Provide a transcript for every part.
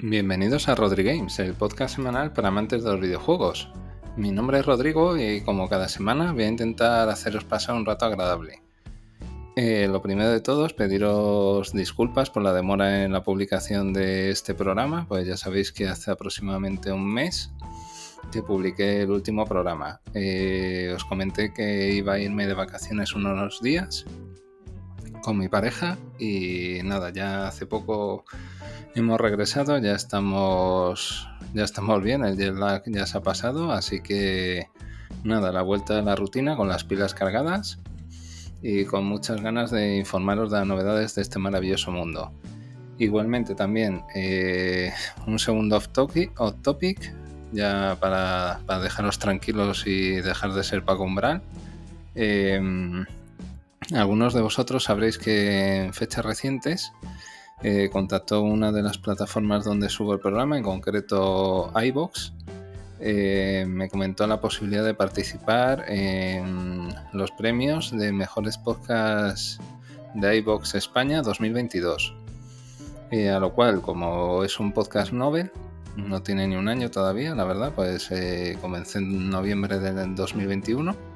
Bienvenidos a Rodri Games, el podcast semanal para amantes de los videojuegos. Mi nombre es Rodrigo y como cada semana voy a intentar haceros pasar un rato agradable. Eh, lo primero de todo es pediros disculpas por la demora en la publicación de este programa, pues ya sabéis que hace aproximadamente un mes que publiqué el último programa. Eh, os comenté que iba a irme de vacaciones unos días con mi pareja y nada, ya hace poco hemos regresado, ya estamos ya estamos bien, el jet lag ya se ha pasado, así que nada, la vuelta a la rutina con las pilas cargadas y con muchas ganas de informaros de las novedades de este maravilloso mundo. Igualmente también eh, un segundo off topic, topic ya para, dejaros tranquilos y dejar de ser Paco Umbral. Em, algunos de vosotros sabréis que en fechas recientes eh, contactó una de las plataformas donde subo el programa, en concreto iBox. Eh, me comentó la posibilidad de participar en los premios de mejores podcasts de iBox España 2022. Eh, a lo cual, como es un podcast novel, no tiene ni un año todavía, la verdad, pues comencé en noviembre del 2021.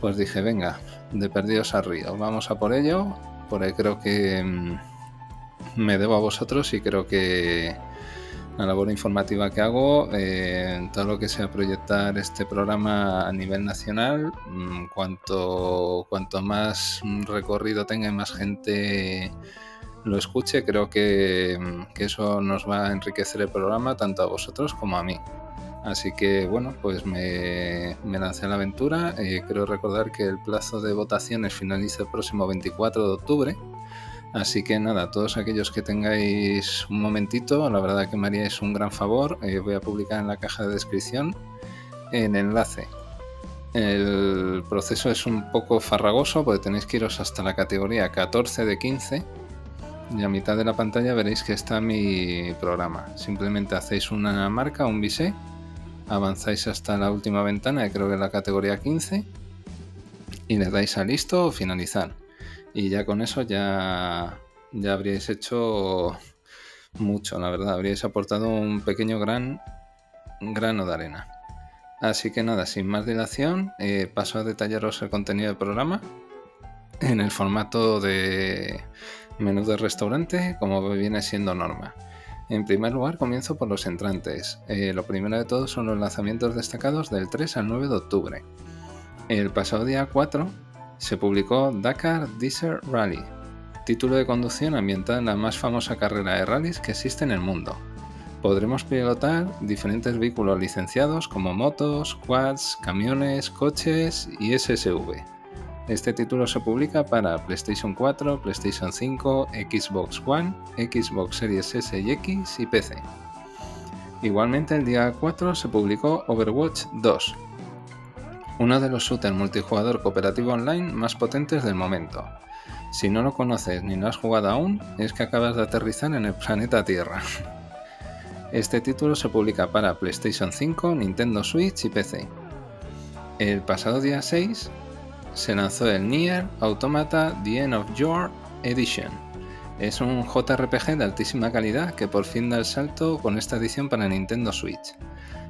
Pues dije, venga, de perdidos a río, vamos a por ello, porque creo que mm, me debo a vosotros y creo que la labor informativa que hago, eh, todo lo que sea proyectar este programa a nivel nacional, mm, cuanto, cuanto más recorrido tenga y más gente lo escuche, creo que, mm, que, eso nos va a enriquecer el programa tanto a vosotros como a mí. Así que bueno, pues me, lancé a la aventura. Eh, quiero recordar que el plazo de votaciones finaliza el próximo 24 de octubre Así que nada, todos aquellos que tengáis un momentito, la verdad que me haríais un gran favor. Eh, voy a publicar en la caja de descripción el enlace. El proceso es un poco farragoso porque tenéis que iros hasta la categoría 14 de 15 y a mitad de la pantalla veréis que está mi programa. Simplemente hacéis una marca, un bisé, avanzáis hasta la última ventana, que creo que es la categoría 15, y le dais a listo o finalizar y ya con eso ya, ya habríais hecho mucho, la verdad, habríais aportado un pequeño gran grano de arena. Así que nada, sin más dilación, eh, paso a detallaros el contenido del programa en el formato de menú de restaurante, como viene siendo norma. En primer lugar, comienzo por los entrantes. Eh, lo primero de todo son los lanzamientos destacados del 3 al 9 de octubre. El pasado día 4 se publicó Dakar Desert Rally, título de conducción ambientada en la más famosa carrera de rallies que existe en el mundo. Podremos pilotar diferentes vehículos licenciados como motos, quads, camiones, coches y SSV. Este título se publica para PlayStation 4, PlayStation 5, Xbox One, Xbox Series S y X y PC. Igualmente el día 4 se publicó Overwatch 2, uno de los shooters multijugador cooperativo online más potentes del momento. Si no lo conoces ni lo has jugado aún, es que acabas de aterrizar en el planeta Tierra. Este título se publica para PlayStation 5, Nintendo Switch y PC. El pasado día 6 se lanzó el Nier Automata The End of Your Edition. Es un JRPG de altísima calidad que por fin da el salto con esta edición para Nintendo Switch.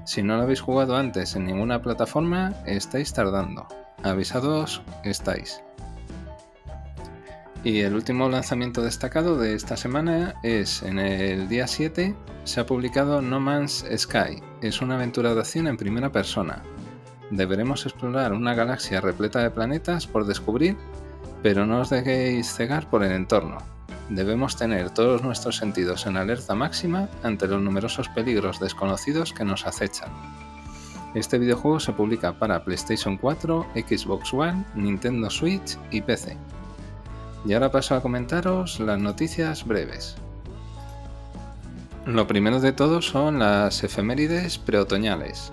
Si no lo habéis jugado antes en ninguna plataforma, estáis tardando. Avisados estáis. Y el último lanzamiento destacado de esta semana es en el día 7 se ha publicado No Man's Sky. Es una aventura de acción en primera persona. Deberemos explorar una galaxia repleta de planetas por descubrir, pero no os dejéis cegar por el entorno debemos tener todos nuestros sentidos en alerta máxima ante los numerosos peligros desconocidos que nos acechan. Este videojuego se publica para PlayStation 4, Xbox One, Nintendo Switch y PC. Y ahora paso a comentaros las noticias breves. Lo primero de todo son las efemérides preotoñales.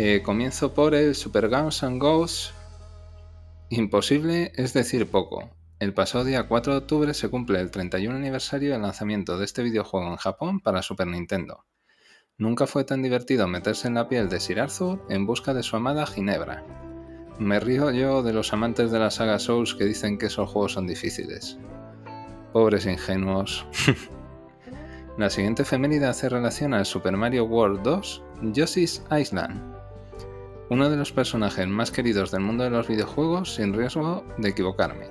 Eh, comienzo por el Super Guns and Ghosts. Imposible es decir poco. El pasado día 4 de octubre se cumple el 31 aniversario del lanzamiento de este videojuego en Japón para Super Nintendo. Nunca fue tan divertido meterse en la piel de Sir Arthur en busca de su amada Ginebra. Me río yo de los amantes de la saga Souls que dicen que esos juegos son difíciles. Pobres ingenuos. La siguiente efeméride hace relación al Super Mario World 2 Yoshi's Island, uno de los personajes más queridos del mundo de los videojuegos sin riesgo de equivocarme.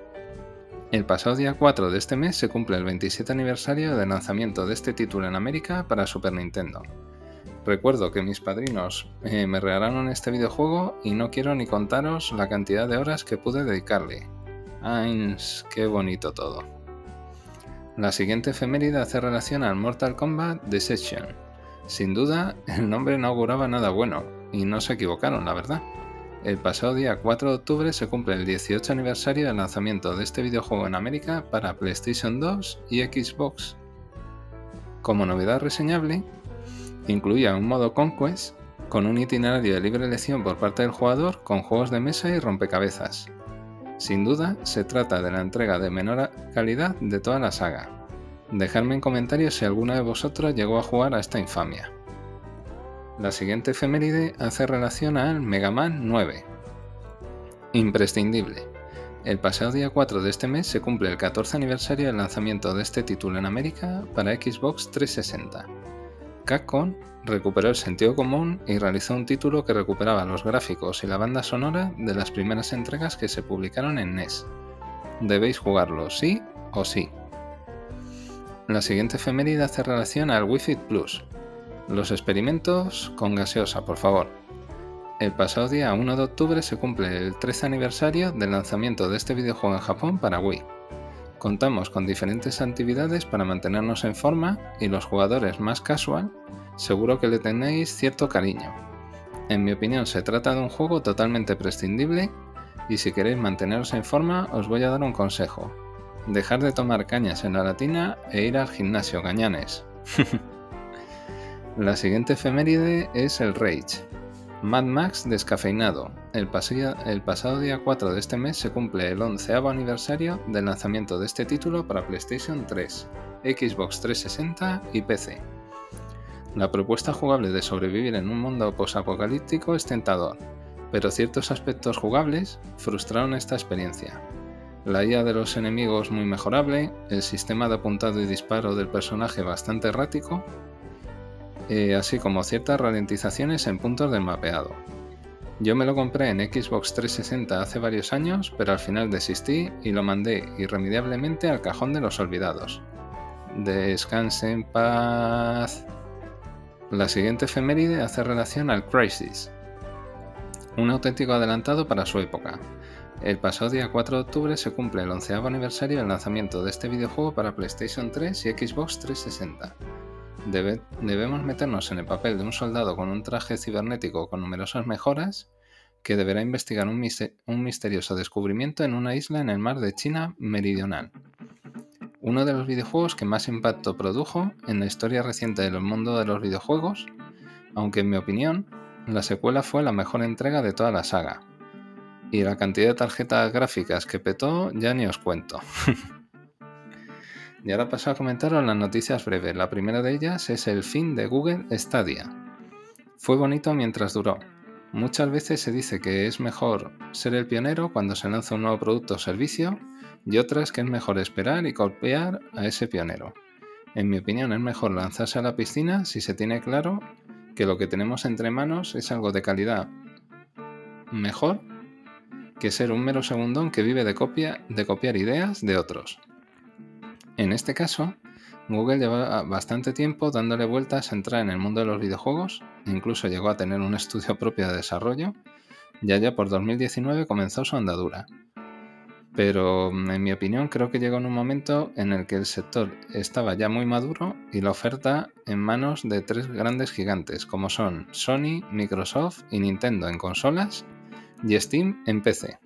El pasado día 4 de este mes se cumple el 27 aniversario del lanzamiento de este título en América para Super Nintendo. Recuerdo que mis padrinos eh, me regalaron este videojuego y no quiero ni contaros la cantidad de horas que pude dedicarle. ¡Ay, qué bonito todo! La siguiente efeméride hace relación al Mortal Kombat Deception. Sin duda, el nombre no auguraba nada bueno, y no se equivocaron, la verdad. El pasado día 4 de octubre se cumple el 18 aniversario del lanzamiento de este videojuego en América para PlayStation 2 y Xbox. Como novedad reseñable, Incluía un modo Conquest con un itinerario de libre elección por parte del jugador con juegos de mesa y rompecabezas. Sin duda, se trata de la entrega de menor calidad de toda la saga. Dejadme en comentarios si alguno de vosotros llegó a jugar a esta infamia. La siguiente efeméride hace relación al Mega Man 9. Imprescindible. El pasado día 4 de este mes se cumple el 14 aniversario del lanzamiento de este título en América para Xbox 360. Capcom recuperó el sentido común y realizó un título que recuperaba los gráficos y la banda sonora de las primeras entregas que se publicaron en NES. Debéis jugarlo, sí o sí. La siguiente efeméride hace relación al Wi-Fi Plus. Los experimentos con gaseosa, por favor. El pasado día 1 de octubre se cumple el 13 aniversario del lanzamiento de este videojuego en Japón para Wii. Contamos con diferentes actividades para mantenernos en forma y los jugadores más casual seguro que le tenéis cierto cariño. En mi opinión se trata de un juego totalmente prescindible y si queréis manteneros en forma os voy a dar un consejo. Dejar de tomar cañas en la latina e ir al gimnasio, cañanes. la siguiente efeméride es el Rage, Mad Max descafeinado. El, pasado día 4 de este mes se cumple el 11 aniversario del lanzamiento de este título para PlayStation 3, Xbox 360 y PC. La propuesta jugable de sobrevivir en un mundo posapocalíptico es tentador, pero ciertos aspectos jugables frustraron esta experiencia. La IA de los enemigos muy mejorable, el sistema de apuntado y disparo del personaje bastante errático eh, así como ciertas ralentizaciones en puntos del mapeado. Yo me lo compré en Xbox 360 hace varios años, pero al final desistí y lo mandé irremediablemente al cajón de los olvidados. Descanse en paz. La siguiente efeméride hace relación al Crisis, un auténtico adelantado para su época. El pasado día 4 de octubre se cumple el onceavo aniversario del lanzamiento de este videojuego para PlayStation 3 y Xbox 360 debemos meternos en el papel de un soldado con un traje cibernético con numerosas mejoras que deberá investigar un, misterioso descubrimiento en una isla en el mar de China meridional. Uno de los videojuegos que más impacto produjo en la historia reciente del mundo de los videojuegos, aunque en mi opinión, la secuela fue la mejor entrega de toda la saga. Y la cantidad de tarjetas gráficas que petó ya ni os cuento. Y ahora paso a comentaros las noticias breves. La primera de ellas es el fin de Google Stadia. Fue bonito mientras duró. Muchas veces se dice que es mejor ser el pionero cuando se lanza un nuevo producto o servicio y otras que es mejor esperar y copiar a ese pionero. En mi opinión es mejor lanzarse a la piscina si se tiene claro que lo que tenemos entre manos es algo de calidad mejor que ser un mero segundón que vive de, copia, de copiar ideas de otros. En este caso, Google lleva bastante tiempo dándole vueltas a entrar en el mundo de los videojuegos, incluso llegó a tener un estudio propio de desarrollo, y allá por 2019 comenzó su andadura. Pero en mi opinión creo que llegó en un momento en el que el sector estaba ya muy maduro y la oferta en manos de tres grandes gigantes como son Sony, Microsoft y Nintendo en consolas y Steam en PC.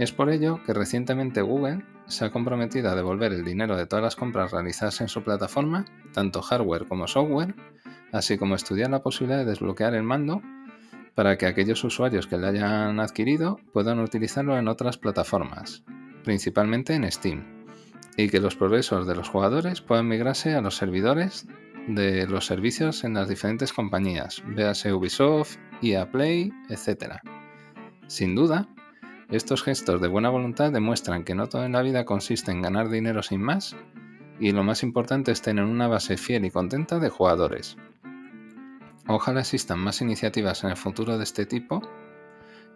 Es por ello que recientemente Google se ha comprometido a devolver el dinero de todas las compras realizadas en su plataforma, tanto hardware como software, así como estudiar la posibilidad de desbloquear el mando para que aquellos usuarios que le hayan adquirido puedan utilizarlo en otras plataformas, principalmente en Steam, y que los progresos de los jugadores puedan migrarse a los servidores de los servicios en las diferentes compañías, véase Ubisoft, EA Play, etc. Sin duda, estos gestos de buena voluntad demuestran que no todo en la vida consiste en ganar dinero sin más, y lo más importante es tener una base fiel y contenta de jugadores. Ojalá existan más iniciativas en el futuro de este tipo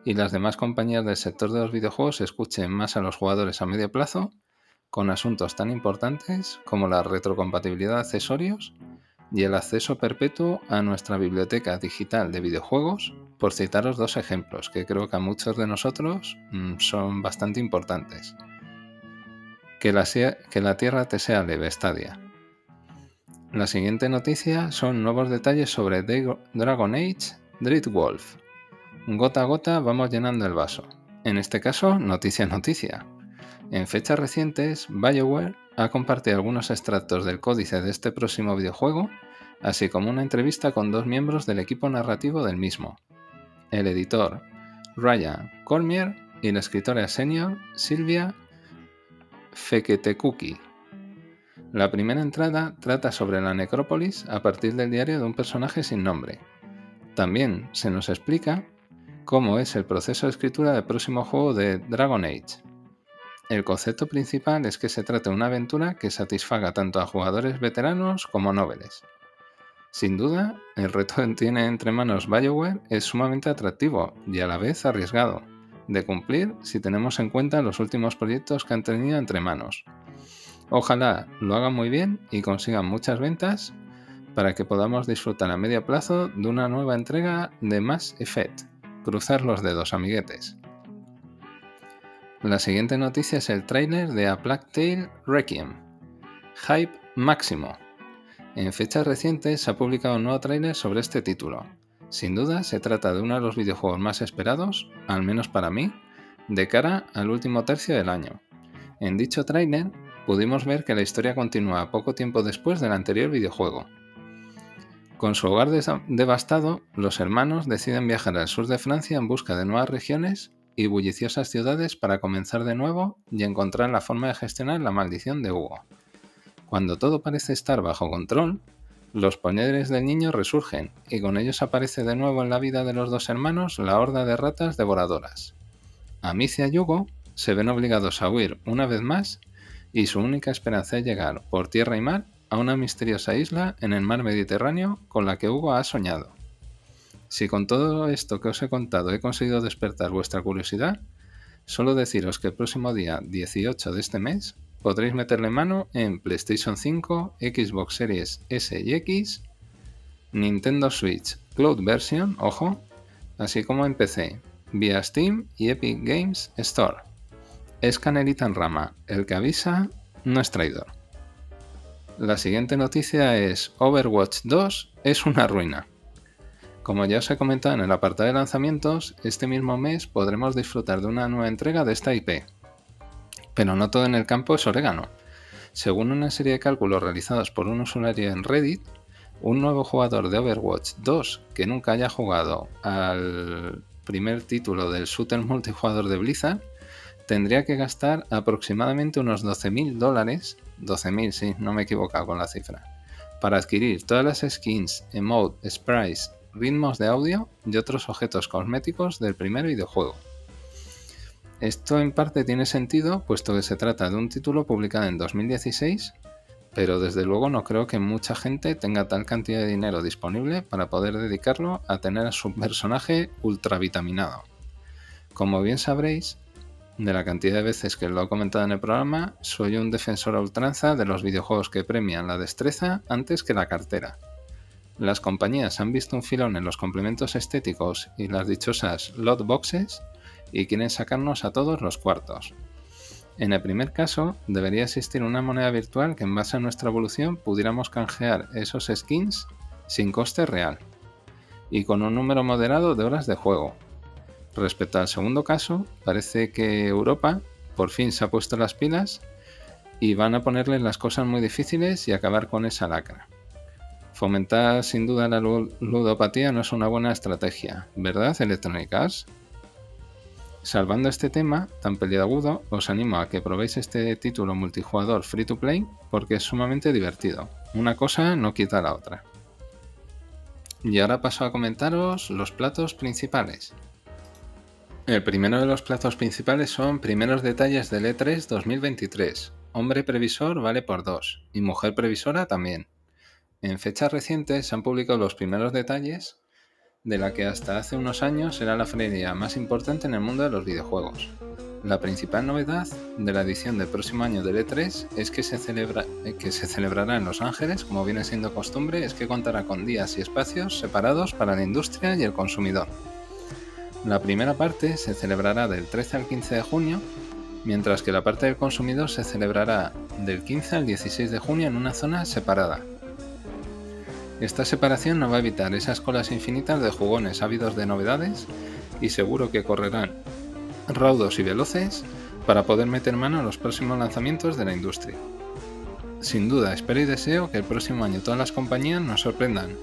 y las demás compañías del sector de los videojuegos escuchen más a los jugadores a medio plazo con asuntos tan importantes como la retrocompatibilidad de accesorios y el acceso perpetuo a nuestra biblioteca digital de videojuegos, por citaros dos ejemplos que creo que a muchos de nosotros mm, son bastante importantes. Que la, que la Tierra te sea leve, Stadia. La siguiente noticia son nuevos detalles sobre Dragon Age Dreadwolf. Gota a gota vamos llenando el vaso. En este caso, noticia noticia. En fechas recientes, BioWare ha compartido algunos extractos del códice de este próximo videojuego, así como una entrevista con dos miembros del equipo narrativo del mismo, el editor Ryan Cormier y la escritora senior Silvia Feketekuki. La primera entrada trata sobre la necrópolis a partir del diario de un personaje sin nombre. También se nos explica cómo es el proceso de escritura del próximo juego de Dragon Age. El concepto principal es que se trata de una aventura que satisfaga tanto a jugadores veteranos como noveles. Sin duda, el reto que tiene entre manos BioWare es sumamente atractivo y a la vez arriesgado de cumplir si tenemos en cuenta los últimos proyectos que han tenido entre manos. Ojalá lo hagan muy bien y consigan muchas ventas para que podamos disfrutar a medio plazo de una nueva entrega de Mass Effect. Cruzar los dedos, amiguetes. La siguiente noticia es el trailer de A Plague Tale Requiem. Hype máximo. En fechas recientes se ha publicado un nuevo trailer sobre este título. Sin duda se trata de uno de los videojuegos más esperados, al menos para mí, de cara al último tercio del año. En dicho trailer pudimos ver que la historia continúa poco tiempo después del anterior videojuego, con su hogar devastado, los hermanos deciden viajar al sur de Francia en busca de nuevas regiones y bulliciosas ciudades para comenzar de nuevo y encontrar la forma de gestionar la maldición de Hugo. Cuando todo parece estar bajo control, los poderes del niño resurgen y con ellos aparece de nuevo en la vida de los dos hermanos la horda de ratas devoradoras. Amicia y Hugo se ven obligados a huir una vez más y su única esperanza es llegar por tierra y mar a una misteriosa isla en el mar Mediterráneo con la que Hugo ha soñado. Si con todo esto que os he contado he conseguido despertar vuestra curiosidad, solo deciros que el próximo día 18 de este mes podréis meterle mano en PlayStation 5, Xbox Series S y X, Nintendo Switch Cloud Version, ojo, así como en PC, vía Steam y Epic Games Store. Es canelita en rama, el que avisa no es traidor. La siguiente noticia es Overwatch 2 es una ruina. Como ya os he comentado en el apartado de lanzamientos, este mismo mes podremos disfrutar de una nueva entrega de esta IP. Pero no todo en el campo es orégano. Según una serie de cálculos realizados por un usuario en Reddit, un nuevo jugador de Overwatch 2 que nunca haya jugado al primer título del shooter multijugador de Blizzard tendría que gastar aproximadamente unos 12.000 dólares 12.000, sí, no me he equivocado con la cifra, para adquirir todas las skins, emote, sprites, ritmos de audio y otros objetos cosméticos del primer videojuego. Esto en parte tiene sentido, puesto que se trata de un título publicado en 2016, pero desde luego no creo que mucha gente tenga tal cantidad de dinero disponible para poder dedicarlo a tener a su personaje ultravitaminado. Como bien sabréis, de la cantidad de veces que lo he comentado en el programa, soy un defensor a ultranza de los videojuegos que premian la destreza antes que la cartera. Las compañías han visto un filón en los complementos estéticos y las dichosas lot boxes y quieren sacarnos a todos los cuartos. En el primer caso, debería existir una moneda virtual que en base a nuestra evolución pudiéramos canjear esos skins sin coste real y con un número moderado de horas de juego, Respecto al segundo caso, parece que Europa por fin se ha puesto las pilas y van a ponerle las cosas muy difíciles y acabar con esa lacra. Fomentar sin duda la ludopatía no es una buena estrategia, ¿verdad, Electronic Arts? Salvando este tema tan peliagudo, os animo a que probéis este título multijugador free to play porque es sumamente divertido. Una cosa no quita la otra. Y ahora paso a comentaros los platos principales. El primero de los plazos principales son primeros detalles del E3 2023, hombre previsor vale por dos y mujer previsora también. En fechas recientes se han publicado los primeros detalles de la que hasta hace unos años era la feria más importante en el mundo de los videojuegos. La principal novedad de la edición del próximo año del E3 es que se, celebra, que se celebrará en Los Ángeles, como viene siendo costumbre, es que contará con días y espacios separados para la industria y el consumidor. La primera parte se celebrará del 13 al 15 de junio, mientras que la parte del consumidor se celebrará del 15 al 16 de junio en una zona separada. Esta separación no va a evitar esas colas infinitas de jugones ávidos de novedades y seguro que correrán raudos y veloces para poder meter mano a los próximos lanzamientos de la industria. Sin duda, espero y deseo que el próximo año todas las compañías nos sorprendan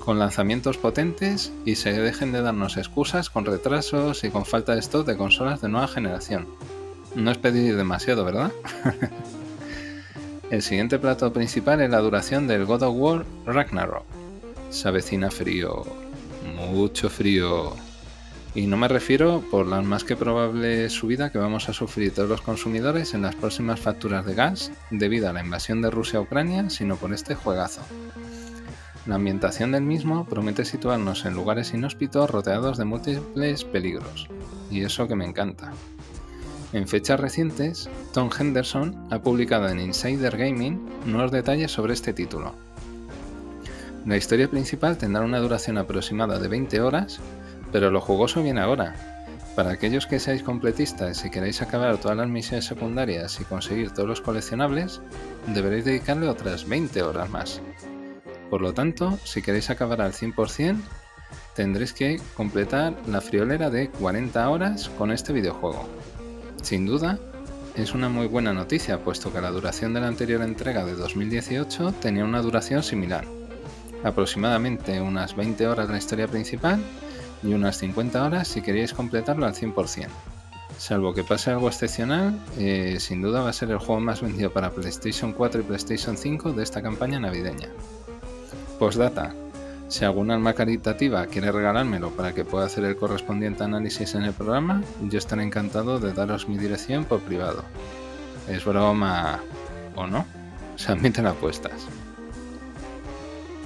con lanzamientos potentes y se dejen de darnos excusas con retrasos y con falta de stock de consolas de nueva generación. No es pedir demasiado, ¿verdad? el siguiente plato principal es la duración del God of War Ragnarok. Se avecina frío, mucho frío. Y no me refiero por la más que probable subida que vamos a sufrir todos los consumidores en las próximas facturas de gas debido a la invasión de Rusia a Ucrania, sino por este juegazo. La ambientación del mismo promete situarnos en lugares inhóspitos rodeados de múltiples peligros, y eso que me encanta. En fechas recientes, Tom Henderson ha publicado en Insider Gaming nuevos detalles sobre este título. La historia principal tendrá una duración aproximada de 20 horas pero lo jugoso viene ahora. Para aquellos que seáis completistas y queréis acabar todas las misiones secundarias y conseguir todos los coleccionables, deberéis dedicarle otras 20 horas más. Por lo tanto, si queréis acabar al 100%, tendréis que completar la friolera de 40 horas con este videojuego. Sin duda, es una muy buena noticia, puesto que la duración de la anterior entrega de 2018 tenía una duración similar, aproximadamente unas 20 horas la historia principal y unas 50 horas si queréis completarlo al 100%. Salvo que pase algo excepcional, eh, sin duda va a ser el juego más vendido para PlayStation 4 y PlayStation 5 de esta campaña navideña. Postdata. Si alguna alma caritativa quiere regalármelo para que pueda hacer el correspondiente análisis en el programa, yo estaré encantado de daros mi dirección por privado. Es broma o no, se admiten apuestas.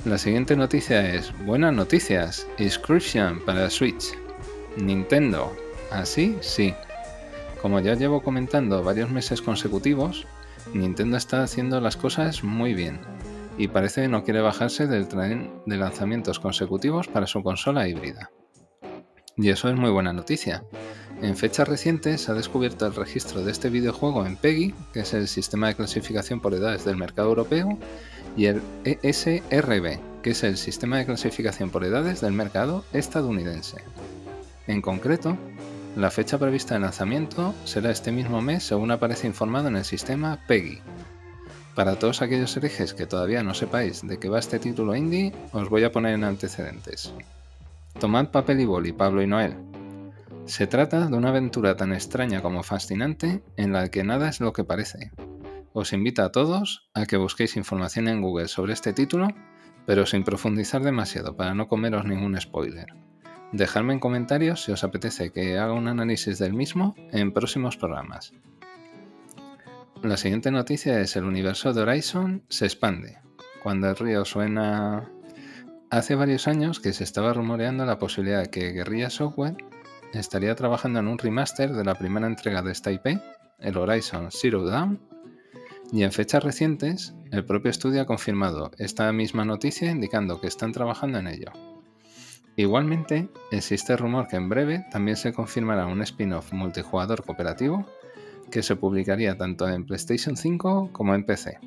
La siguiente noticia es buenas noticias. Inscription para Switch. Nintendo. ¿Así? Sí. Como ya llevo comentando varios meses consecutivos, Nintendo está haciendo las cosas muy bien y parece que no quiere bajarse del tren de lanzamientos consecutivos para su consola híbrida. Y eso es muy buena noticia. En fechas recientes se ha descubierto el registro de este videojuego en PEGI, que es el sistema de clasificación por edades del mercado europeo, y el ESRB, que es el sistema de clasificación por edades del mercado estadounidense. En concreto, la fecha prevista de lanzamiento será este mismo mes según aparece informado en el sistema PEGI. Para todos aquellos herejes que todavía no sepáis de qué va este título indie, os voy a poner en antecedentes. Tomad papel y boli, Pablo y Noel. Se trata de una aventura tan extraña como fascinante en la que nada es lo que parece, os invito a todos a que busquéis información en Google sobre este título, pero sin profundizar demasiado para no comeros ningún spoiler. Dejadme en comentarios si os apetece que haga un análisis del mismo en próximos programas. La siguiente noticia es el universo de Horizon se expande. Cuando el río suena... Hace varios años que se estaba rumoreando la posibilidad de que Guerrilla Software estaría trabajando en un remaster de la primera entrega de esta IP, el Horizon Zero Dawn, y en fechas recientes, el propio estudio ha confirmado esta misma noticia indicando que están trabajando en ello. Igualmente, existe rumor que en breve también se confirmará un spin-off multijugador cooperativo que se publicaría tanto en PlayStation 5 como en PC.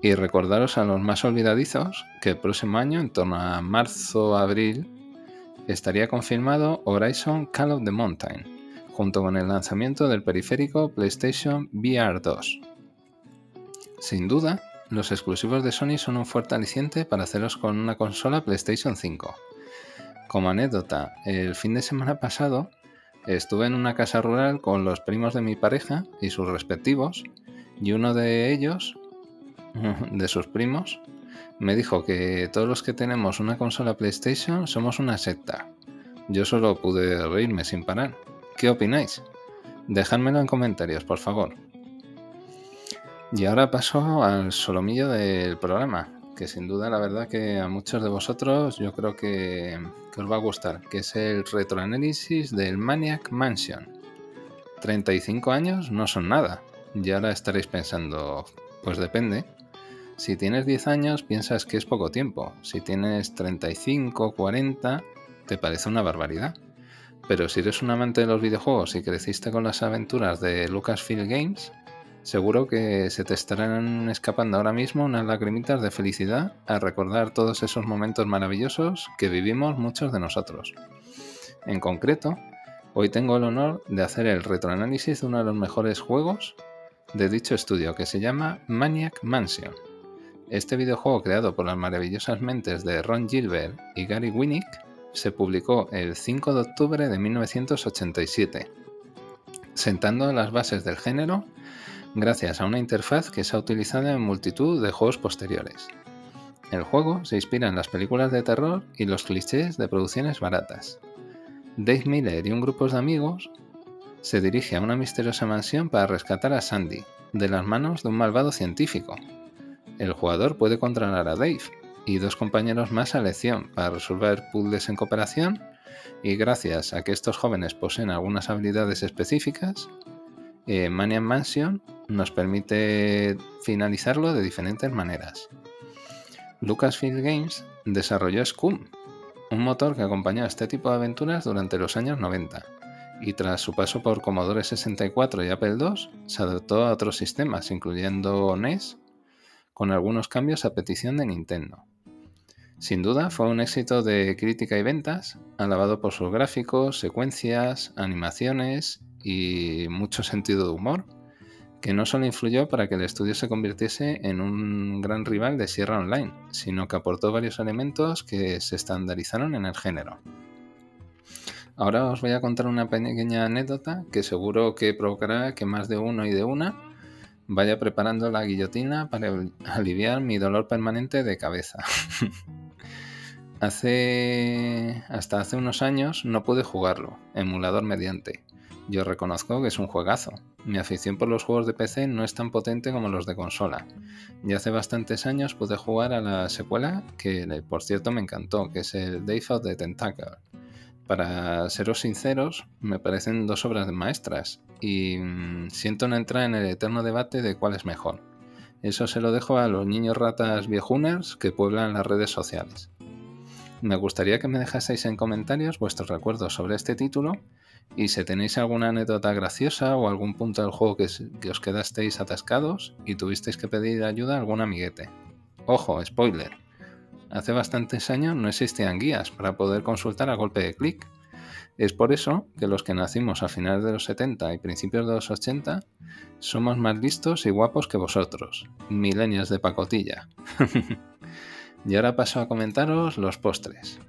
Y recordaros a los más olvidadizos que el próximo año, en torno a marzo-abril, estaría confirmado Horizon Call of the Mountain, junto con el lanzamiento del periférico PlayStation VR 2. Sin duda, los exclusivos de Sony son un fuerte aliciente para hacerlos con una consola PlayStation 5. Como anécdota, el fin de semana pasado estuve en una casa rural con los primos de mi pareja y sus respectivos, y uno de ellos, de sus primos, me dijo que todos los que tenemos una consola PlayStation somos una secta. Yo solo pude reírme sin parar. ¿Qué opináis? Dejádmelo en comentarios, por favor. Y ahora paso al solomillo del programa, que sin duda la verdad que a muchos de vosotros yo creo que, os va a gustar, que es el retroanálisis del Maniac Mansion. 35 años no son nada. Y ahora estaréis pensando, pues depende. Si tienes 10 años piensas que es poco tiempo. Si tienes 35, 40, te parece una barbaridad. Pero si eres un amante de los videojuegos y creciste con las aventuras de Lucasfilm Games, Seguro que se te estarán escapando ahora mismo unas lagrimitas de felicidad al recordar todos esos momentos maravillosos que vivimos muchos de nosotros. En concreto, hoy tengo el honor de hacer el retroanálisis de uno de los mejores juegos de dicho estudio que se llama Maniac Mansion. Este videojuego creado por las maravillosas mentes de Ron Gilbert y Gary Winnick se publicó el 5 de octubre de 1987, sentando las bases del género gracias a una interfaz que se ha utilizado en multitud de juegos posteriores. El juego se inspira en las películas de terror y los clichés de producciones baratas. Dave Miller y un grupo de amigos se dirige a una misteriosa mansión para rescatar a Sandy de las manos de un malvado científico. El jugador puede controlar a Dave y dos compañeros más a elección para resolver puzzles en cooperación y gracias a que estos jóvenes poseen algunas habilidades específicas, eh, Maniac Mansion nos permite finalizarlo de diferentes maneras. Lucasfilm Games desarrolló Scum, un motor que acompañó a este tipo de aventuras durante los años 90, y tras su paso por Commodore 64 y Apple II, se adoptó a otros sistemas, incluyendo NES, con algunos cambios a petición de Nintendo. Sin duda fue un éxito de crítica y ventas, alabado por sus gráficos, secuencias, animaciones y mucho sentido de humor, que no solo influyó para que el estudio se convirtiese en un gran rival de Sierra Online, sino que aportó varios elementos que se estandarizaron en el género. Ahora os voy a contar una pequeña anécdota que seguro que provocará que más de uno y de una vaya preparando la guillotina para aliviar mi dolor permanente de cabeza. hace hasta hace unos años no pude jugarlo, emulador mediante yo reconozco que es un juegazo. Mi afición por los juegos de PC no es tan potente como los de consola. Y hace bastantes años pude jugar a la secuela, que por cierto me encantó, que es el Day of the Tentacle. Para seros sinceros, me parecen dos obras maestras y mm, siento no entrar en el eterno debate de cuál es mejor. Eso se lo dejo a los niños ratas viejuners que pueblan las redes sociales. Me gustaría que me dejaseis en comentarios vuestros recuerdos sobre este título y si tenéis alguna anécdota graciosa o algún punto del juego que, os quedasteis atascados y tuvisteis que pedir ayuda a algún amiguete. Ojo, spoiler. Hace bastantes años no existían guías para poder consultar a golpe de clic. Es por eso que los que nacimos a finales de los 70 y principios de los 80 somos más listos y guapos que vosotros, milenios de pacotilla. y ahora paso a comentaros los postres.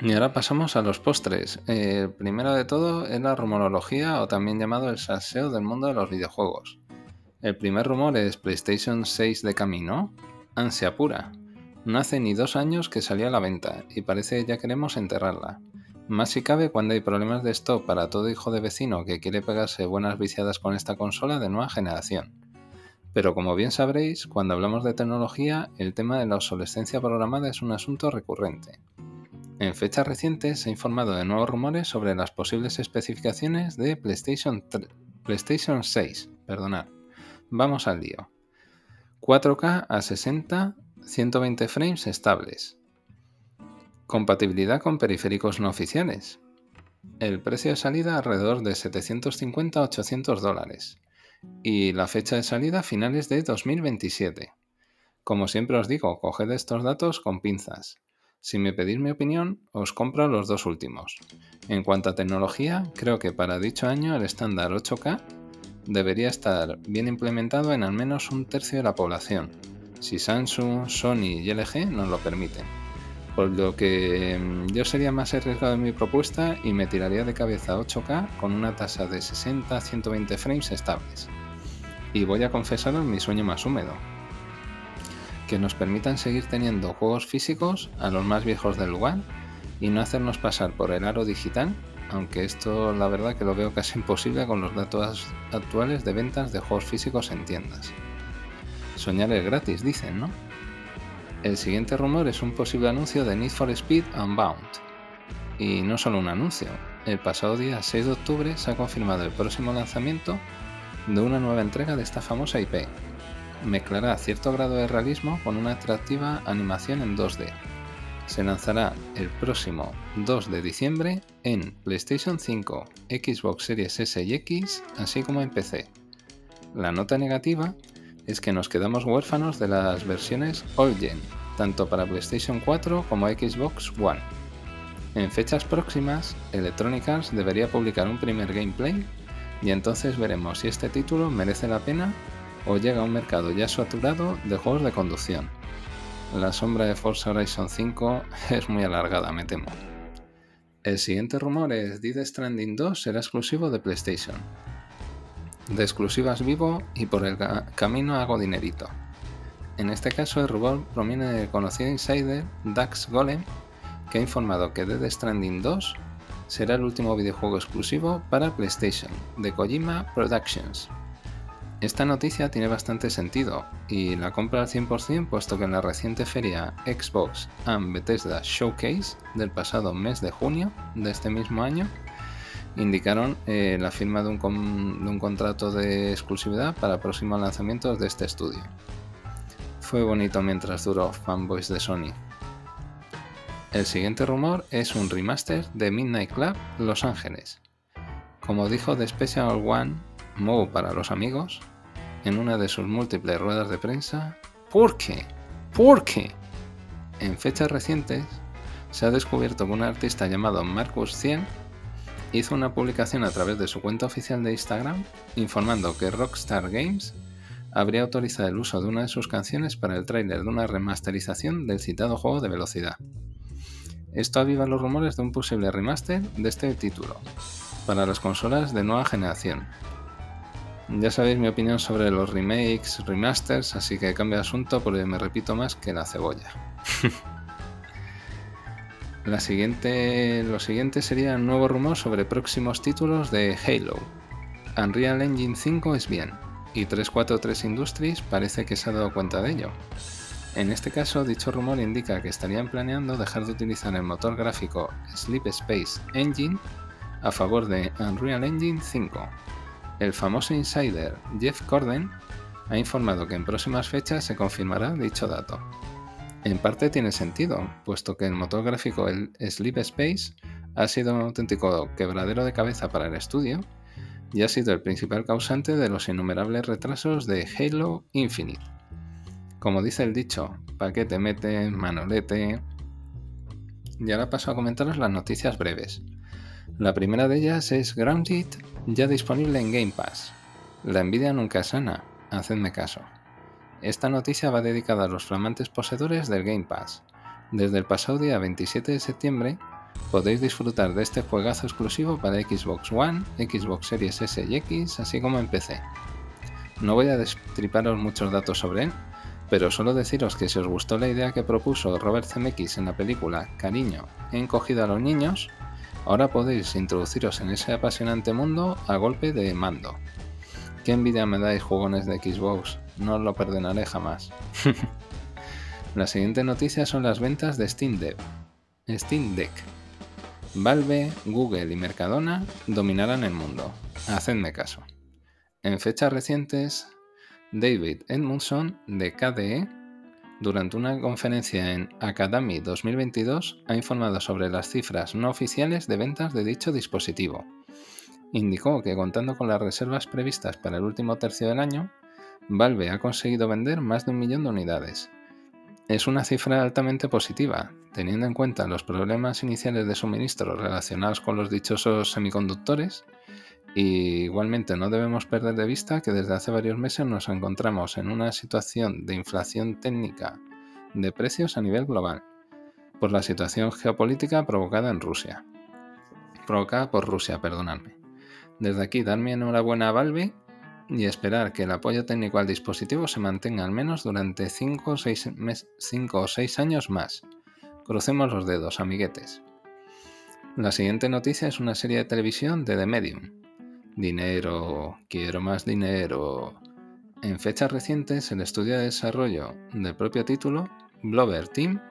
Y ahora pasamos a los postres. Eh, primero de todo es la rumorología o también llamado el salseo del mundo de los videojuegos. El primer rumor es PlayStation 6 de camino. Ansia pura. No hace ni dos años que salió a la venta y parece que ya queremos enterrarla. Más si cabe cuando hay problemas de stock para todo hijo de vecino que quiere pegarse buenas viciadas con esta consola de nueva generación. Pero como bien sabréis, cuando hablamos de tecnología, el tema de la obsolescencia programada es un asunto recurrente. En fechas recientes se ha informado de nuevos rumores sobre las posibles especificaciones de PlayStation, PlayStation 6. Perdonad. Vamos al lío. 4K a 60, 120 frames estables. Compatibilidad con periféricos no oficiales. El precio de salida alrededor de 750 a 800 dólares. Y la fecha de salida finales de 2027. Como siempre os digo, coged estos datos con pinzas. Si me pedís mi opinión, os compro los dos últimos. En cuanto a tecnología, creo que para dicho año el estándar 8K debería estar bien implementado en al menos un tercio de la población, si Samsung, Sony y LG nos lo permiten. Por lo que mm, yo sería más arriesgado en mi propuesta y me tiraría de cabeza 8K con una tasa de 60-120 frames estables. Y voy a confesaros mi sueño más húmedo, que nos permitan seguir teniendo juegos físicos a los más viejos del lugar y no hacernos pasar por el aro digital aunque esto la verdad que lo veo casi imposible con los datos actuales de ventas de juegos físicos en tiendas. Soñar es gratis, dicen, ¿no? El siguiente rumor es un posible anuncio de Need for Speed Unbound. Y no solo un anuncio, el pasado día 6 de octubre se ha confirmado el próximo lanzamiento de una nueva entrega de esta famosa IP. Mezclará cierto grado de realismo con una atractiva animación en 2D. Se lanzará el próximo 2 de diciembre en PlayStation 5, Xbox Series S y X, así como en PC. La nota negativa es que nos quedamos huérfanos de las versiones All Gen, tanto para PlayStation 4 como Xbox One. En fechas próximas, Electronic Arts debería publicar un primer gameplay y entonces veremos si este título merece la pena o llega a un mercado ya saturado de juegos de conducción. La sombra de Forza Horizon 5 es muy alargada, me temo. El siguiente rumor es Dead Stranding 2 será exclusivo de PlayStation. De exclusivas vivo y por el camino hago dinerito. En este caso el rumor proviene del conocido insider Dax Golem, que ha informado que Dead Stranding 2 será el último videojuego exclusivo para PlayStation, de Kojima Productions. Esta noticia tiene bastante sentido y la compra al 100% puesto que en la reciente feria Xbox and Bethesda Showcase del pasado mes de junio de este mismo año indicaron eh, la firma de un, de un contrato de exclusividad para próximos lanzamientos de este estudio. Fue bonito mientras duró fanboys de Sony. El siguiente rumor es un remaster de Midnight Club Los Ángeles. Como dijo The Special One, Mo para los amigos, en una de sus múltiples ruedas de prensa, ¿por qué? ¿Por qué? En fechas recientes se ha descubierto que un artista llamado Marcus 100 hizo una publicación a través de su cuenta oficial de Instagram informando que Rockstar Games habría autorizado el uso de una de sus canciones para el tráiler de una remasterización del citado juego de velocidad. Esto aviva los rumores de un posible remaster de este título para las consolas de nueva generación. Ya sabéis mi opinión sobre los remakes, remasters, así que cambio de asunto porque me repito más que la cebolla. la siguiente, lo siguiente sería un nuevo rumor sobre próximos títulos de Halo. Unreal Engine 5 es bien, y 343 Industries parece que se ha dado cuenta de ello. En este caso, dicho rumor indica que estarían planeando dejar de utilizar el motor gráfico Sleep Space Engine a favor de Unreal Engine 5. El famoso insider Jeff Corden ha informado que en próximas fechas se confirmará dicho dato. En parte tiene sentido, puesto que el motor gráfico el Sleep Space ha sido un auténtico quebradero de cabeza para el estudio y ha sido el principal causante de los innumerables retrasos de Halo Infinite. Como dice el dicho, paquete mete, manolete. Y ahora paso a comentaros las noticias breves. La primera de ellas es Grounded, ya disponible en Game Pass. La envidia nunca sana, hacedme caso. Esta noticia va dedicada a los flamantes poseedores del Game Pass. Desde el pasado día 27 de septiembre podéis disfrutar de este juegazo exclusivo para Xbox One, Xbox Series S y X, así como en PC. No voy a destriparos muchos datos sobre él, pero solo deciros que si os gustó la idea que propuso Robert Zemeckis en la película Cariño, he encogido a los niños, ahora podéis introduciros en ese apasionante mundo a golpe de mando. Qué envidia me dais jugones de Xbox, no os lo perdonaré jamás. la siguiente noticia son las ventas de Steam Deck. Steam Deck. Valve, Google y Mercadona dominarán el mundo. Hacedme caso. En fechas recientes, David Edmundson de KDE, durante una conferencia en Academy 2022, ha informado sobre las cifras no oficiales de ventas de dicho dispositivo. Indicó que contando con las reservas previstas para el último tercio del año, Valve ha conseguido vender más de un millón de unidades. Es una cifra altamente positiva, teniendo en cuenta los problemas iniciales de suministro relacionados con los dichosos semiconductores y igualmente no debemos perder de vista que desde hace varios meses nos encontramos en una situación de inflación técnica de precios a nivel global, por la situación geopolítica provocada en Rusia. Provocada por Rusia, perdonadme. Desde aquí dar mi enhorabuena a Valve y esperar que el apoyo técnico al dispositivo se mantenga al menos durante 5 o 6 años más. Crucemos los dedos, amiguetes. La siguiente noticia es una serie de televisión de The Medium. Dinero, quiero más dinero. En fechas recientes, el estudio de desarrollo del propio título, Blover Team,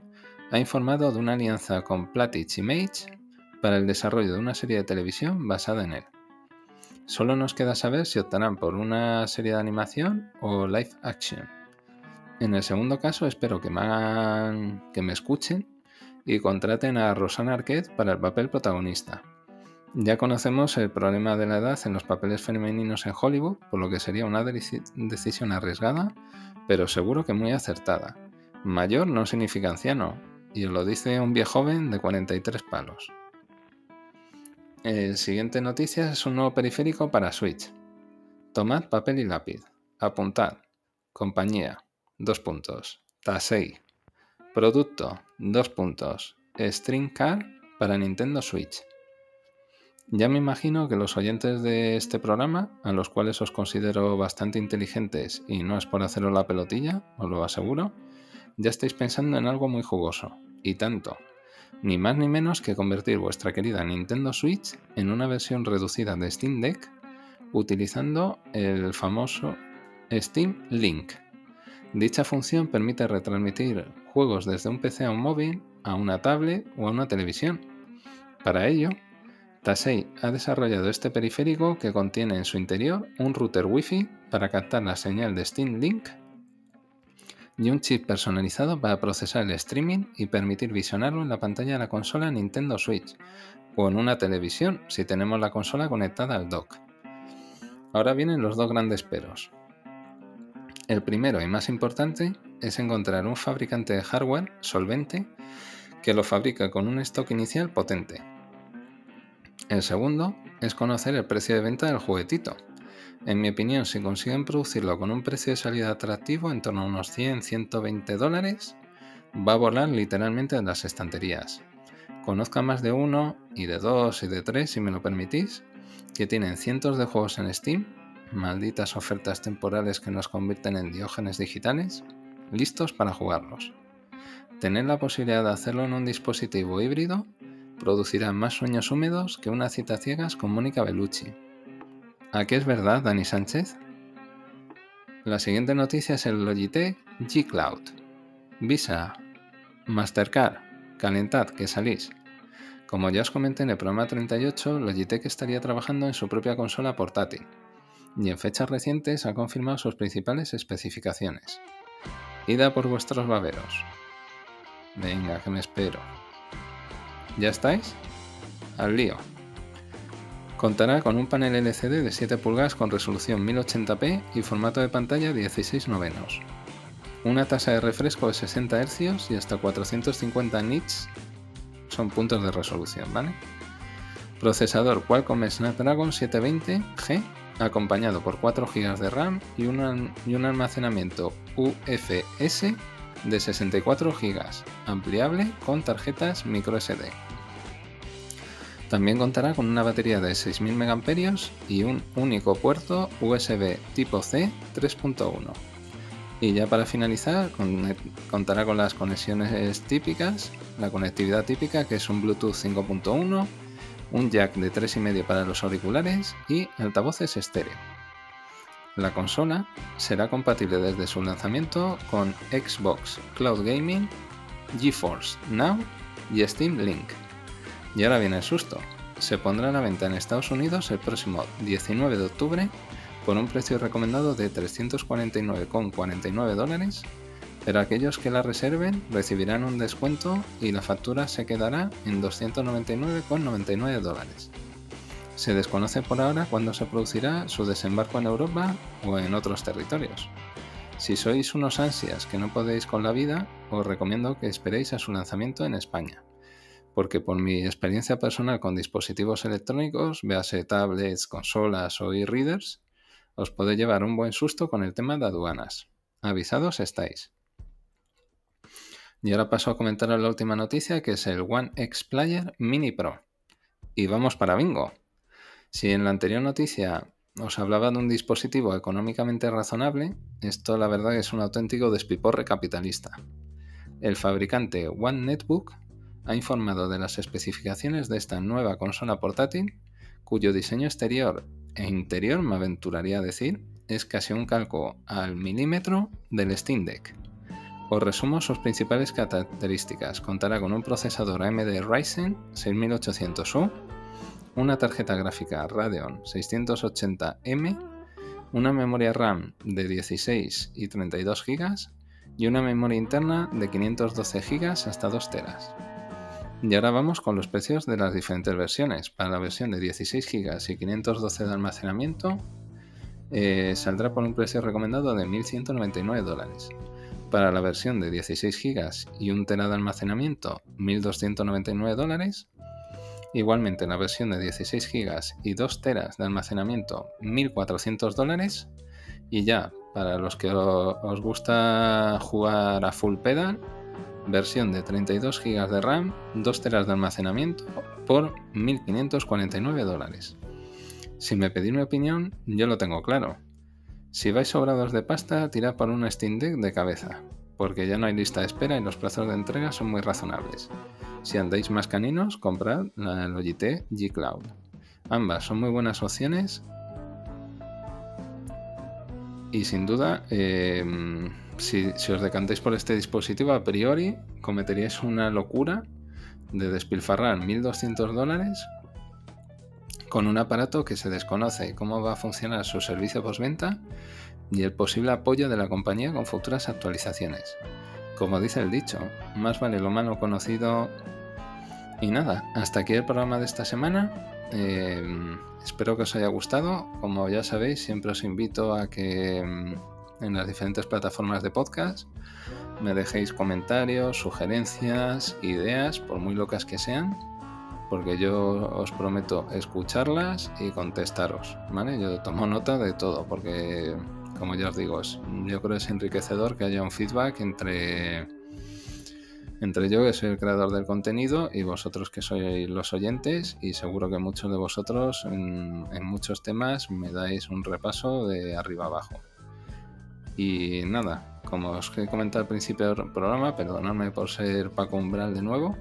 ha informado de una alianza con Platich Image para el desarrollo de una serie de televisión basada en él. Solo nos queda saber si optarán por una serie de animación o live action. En el segundo caso espero que me, que me escuchen y contraten a Rosanna Arquette para el papel protagonista. Ya conocemos el problema de la edad en los papeles femeninos en Hollywood, por lo que sería una decisión arriesgada, pero seguro que muy acertada. Mayor no significa anciano, y lo dice un viejo joven de 43 palos. El siguiente noticia es un nuevo periférico para Switch. Tomad papel y lápiz. Apuntad. Compañía. Dos puntos. Tasei. Producto. Dos puntos. String Car para Nintendo Switch. Ya me imagino que los oyentes de este programa, a los cuales os considero bastante inteligentes y no es por haceros la pelotilla, os lo aseguro, ya estáis pensando en algo muy jugoso. Y tanto ni más ni menos que convertir vuestra querida Nintendo Switch en una versión reducida de Steam Deck utilizando el famoso Steam Link. Dicha función permite retransmitir juegos desde un PC a un móvil, a una tablet o a una televisión. Para ello, Tasei ha desarrollado este periférico que contiene en su interior un router Wi-Fi para captar la señal de Steam Link y un chip personalizado para procesar el streaming y permitir visionarlo en la pantalla de la consola Nintendo Switch o en una televisión si tenemos la consola conectada al dock. Ahora vienen los dos grandes peros. El primero y más importante es encontrar un fabricante de hardware solvente que lo fabrica con un stock inicial potente. El segundo es conocer el precio de venta del juguetito, en mi opinión, si consiguen producirlo con un precio de salida atractivo en torno a unos 100-120 dólares, va a volar literalmente en las estanterías. Conozca más de uno, y de dos, y de tres, si me lo permitís, que tienen cientos de juegos en Steam, malditas ofertas temporales que nos convierten en diógenes digitales, listos para jugarlos. Tener la posibilidad de hacerlo en un dispositivo híbrido producirá más sueños húmedos que una cita ciegas con Mónica Bellucci. ¿A qué es verdad, Dani Sánchez? La siguiente noticia es el Logitech G Cloud. Visa, Mastercard, calentad, que salís. Como ya os comenté en el programa 38, Logitech estaría trabajando en su propia consola portátil y en fechas recientes ha confirmado sus principales especificaciones. Ida por vuestros baberos. Venga, que me espero. ¿Ya estáis? Al lío. Contará con un panel LCD de 7 pulgadas con resolución 1080p y formato de pantalla 16 novenos. Una tasa de refresco de 60 Hz y hasta 450 nits son puntos de resolución, ¿vale? Procesador Qualcomm Snapdragon 720G acompañado por 4 GB de RAM y un, almacenamiento UFS de 64 GB, ampliable con tarjetas microSD. También contará con una batería de 6.000 mAh y un único puerto USB tipo C 3.1. Y ya para finalizar, contará con las conexiones típicas, la conectividad típica que es un Bluetooth 5.1, un jack de 3,5 para los auriculares y altavoces estéreo. La consola será compatible desde su lanzamiento con Xbox Cloud Gaming, GeForce Now y Steam Link. Y ahora viene el susto. Se pondrá a la venta en Estados Unidos el próximo 19 de octubre por un precio recomendado de 349,49 dólares, pero aquellos que la reserven recibirán un descuento y la factura se quedará en 299,99 dólares. Se desconoce por ahora cuándo se producirá su desembarco en Europa o en otros territorios. Si sois unos ansias que no podéis con la vida, os recomiendo que esperéis a su lanzamiento en España porque por mi experiencia personal con dispositivos electrónicos, véase tablets, consolas o e-readers, os puede llevar un buen susto con el tema de aduanas. Avisados estáis. Y ahora paso a comentar la última noticia, que es el One X Player Mini Pro. Y vamos para bingo. Si en la anterior noticia os hablaba de un dispositivo económicamente razonable, esto la verdad es un auténtico despiporre capitalista. El fabricante One Netbook ha informado de las especificaciones de esta nueva consola portátil, cuyo diseño exterior e interior, me aventuraría a decir, es casi un calco al milímetro del Steam Deck. Os resumo sus principales características. Contará con un procesador AMD Ryzen 6800U, una tarjeta gráfica Radeon 680M, una memoria RAM de 16 y 32 GB y una memoria interna de 512 GB hasta 2 teras. Y ahora vamos con los precios de las diferentes versiones. Para la versión de 16 GB y 512 de almacenamiento eh, saldrá por un precio recomendado de 1.199 dólares. Para la versión de 16 GB y 1 TB de almacenamiento, 1.299 dólares. Igualmente la versión de 16 GB y 2 TB de almacenamiento, 1.400 dólares. Y ya, para los que os gusta jugar a full pedal, versión de 32 GB de RAM, 2 TB de almacenamiento por 1.549 dólares. Si me pedís mi opinión, yo lo tengo claro. Si vais sobrados de pasta, tirad por un Steam Deck de cabeza, porque ya no hay lista de espera y los plazos de entrega son muy razonables. Si andáis más caninos, comprad la Logitech G Cloud. Ambas son muy buenas opciones y sin duda, em, si, os decantáis por este dispositivo a priori, cometeríais una locura de despilfarrar 1.200 dólares con un aparato que se desconoce cómo va a funcionar su servicio postventa y el posible apoyo de la compañía con futuras actualizaciones. Como dice el dicho, más vale lo malo conocido. Y nada, hasta aquí el programa de esta semana. Em, espero que os haya gustado. Como ya sabéis, siempre os invito a que em, en las diferentes plataformas de podcast me dejéis comentarios, sugerencias, ideas, por muy locas que sean porque yo os prometo escucharlas y contestaros, ¿vale? Yo tomo nota de todo, porque como ya os digo, yo creo que es enriquecedor que haya un feedback entre, entre yo, que soy el creador del contenido, y vosotros que sois los oyentes, y seguro que muchos de vosotros en, muchos temas me dais un repaso de arriba abajo. Y nada, como os he comentado al principio del programa, perdonadme por ser Paco Umbral de nuevo,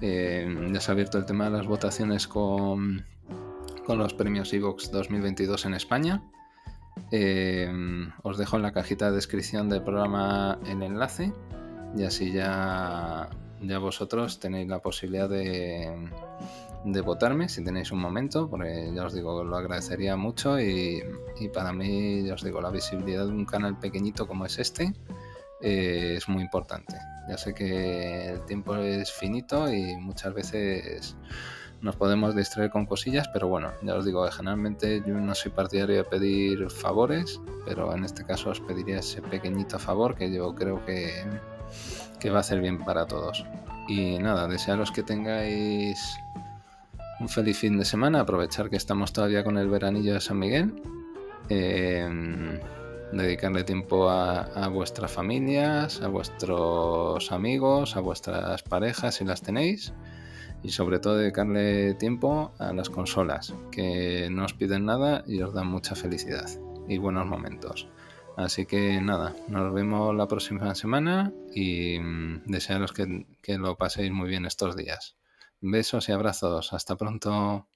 eh, ya se ha abierto el tema de las votaciones con, con los premios Evox 2022 en España. Eh, os dejo en la cajita de descripción del programa el enlace y así ya, ya vosotros tenéis la posibilidad de, de votarme si tenéis un momento, porque ya os digo, lo agradecería mucho y, y, para mí, ya os digo, la visibilidad de un canal pequeñito como es este eh, es muy importante. Ya sé que el tiempo es finito y muchas veces nos podemos distraer con cosillas, pero bueno, ya os digo, generalmente yo no soy partidario de pedir favores, pero en este caso os pediría ese pequeñito favor que yo creo que, que va a hacer bien para todos. Y nada, desearos que tengáis un feliz fin de semana, aprovechar que estamos todavía con el veranillo de San Miguel. Eh, dedicarle tiempo a, vuestras familias, a vuestros amigos, a vuestras parejas si las tenéis y sobre todo dedicarle tiempo a las consolas que no os piden nada y os dan mucha felicidad y buenos momentos. Así que nada, nos vemos la próxima semana y mm, desearos que, que lo paséis muy bien estos días. Besos y abrazos, hasta pronto.